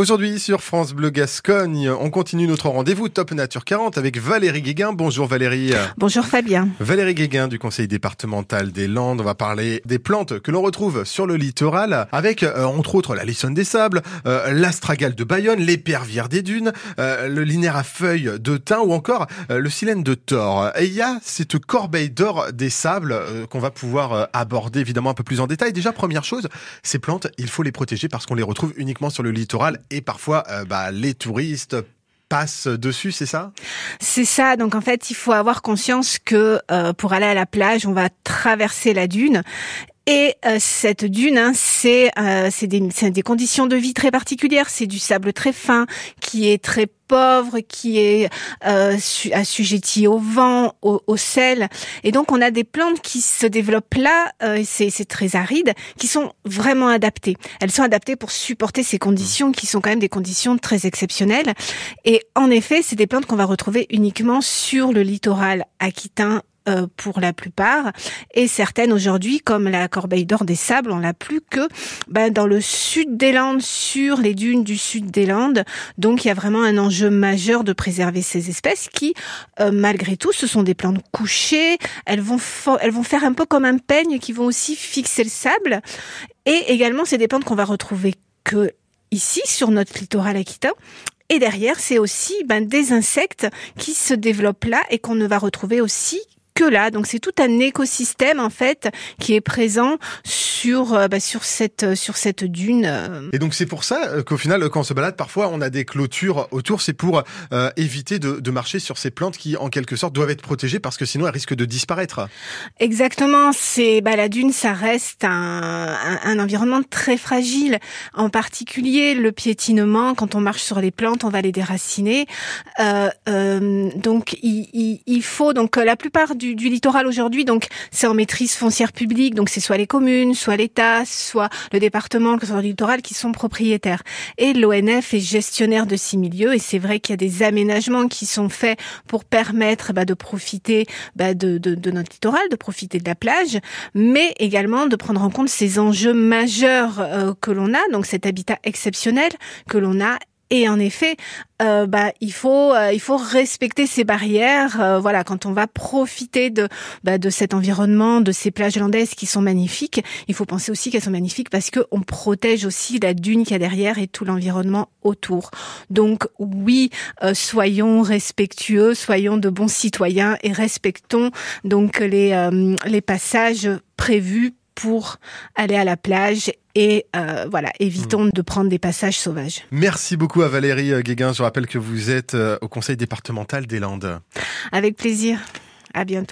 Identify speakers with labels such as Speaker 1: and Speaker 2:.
Speaker 1: Aujourd'hui sur France Bleu Gascogne, on continue notre rendez-vous Top Nature 40 avec Valérie Guéguin. Bonjour Valérie.
Speaker 2: Bonjour Fabien.
Speaker 1: Valérie Guéguin du Conseil départemental des Landes. On va parler des plantes que l'on retrouve sur le littoral avec euh, entre autres la lissonne des sables, euh, l'astragale de Bayonne, l'épervière des dunes, euh, le linéaire à feuilles de thym ou encore le silène de Thor. Et il y a cette corbeille d'or des sables qu'on va pouvoir aborder évidemment un peu plus en détail. Déjà première chose, ces plantes, il faut les protéger parce qu'on les retrouve uniquement sur le littoral et parfois euh, bah, les touristes passent dessus, c'est ça?
Speaker 2: C'est ça. Donc en fait, il faut avoir conscience que euh, pour aller à la plage, on va traverser la dune. Et euh, cette dune, hein, c'est euh, des, des conditions de vie très particulières. C'est du sable très fin, qui est très pauvre, qui est euh, su- assujetti au vent, au, au sel. Et donc on a des plantes qui se développent là, euh, c'est très aride, qui sont vraiment adaptées. Elles sont adaptées pour supporter ces conditions qui sont quand même des conditions très exceptionnelles. Et en effet, c'est des plantes qu'on va retrouver uniquement sur le littoral aquitain euh, pour la plupart, et certaines aujourd'hui, comme la corbeille d'or des sables, on l'a plus que ben, dans le sud des Landes, sur les dunes du sud des Landes. Donc il y a vraiment un enjeu majeur de préserver ces espèces qui, euh, malgré tout, ce sont des plantes couchées. Elles vont, elles vont faire un peu comme un peigne qui vont aussi fixer le sable. Et également, c'est des plantes qu'on va retrouver que ici, sur notre littoral aquitain. Et derrière, c'est aussi ben, des insectes qui se développent là et qu'on ne va retrouver aussi là. Donc c'est tout un écosystème en fait qui est présent sur euh, bah, sur cette sur cette dune. euh.
Speaker 1: Et donc c'est pour ça euh, qu'au final, quand on se balade, parfois on a des clôtures autour. C'est pour euh, éviter de, de marcher sur ces plantes qui, en quelque sorte, doivent être protégées parce que sinon elles risquent de disparaître.
Speaker 2: Exactement, c'est bah, la dune, ça reste un, un, un environnement très fragile. En particulier le piétinement, quand on marche sur les plantes, on va les déraciner. Euh, euh, donc il, il, il faut donc euh, la plupart du, du littoral aujourd'hui, donc c'est en maîtrise foncière publique, donc c'est soit les communes, soit l'État, soit le département, le du littoral qui sont propriétaires. Et l'ONF est gestionnaire de ces milieux. Et c'est vrai qu'il y a des aménagements qui sont faits pour permettre bah, de profiter bah, de, de, de notre littoral, de profiter de la plage, mais également de prendre en compte ces enjeux majeurs euh, que l'on a, donc cet habitat exceptionnel que l'on a et en effet, euh, bah, il faut euh, il faut respecter ces barrières. euh, voilà, quand on va profiter de bah, de cet environnement, de ces plages landaises qui sont magnifiques, il faut penser aussi qu'elles sont magnifiques parce que on protège aussi la dune qu'il y a derrière et tout l'environnement autour. Donc oui, euh, soyons respectueux, soyons de bons citoyens et respectons donc les euh, les passages prévus pour aller à la plage et euh, voilà, évitons de prendre des passages sauvages.
Speaker 1: Merci beaucoup à Valérie Guéguin. Je rappelle que vous êtes euh, au Conseil départemental des Landes.
Speaker 2: Avec plaisir. À bientôt.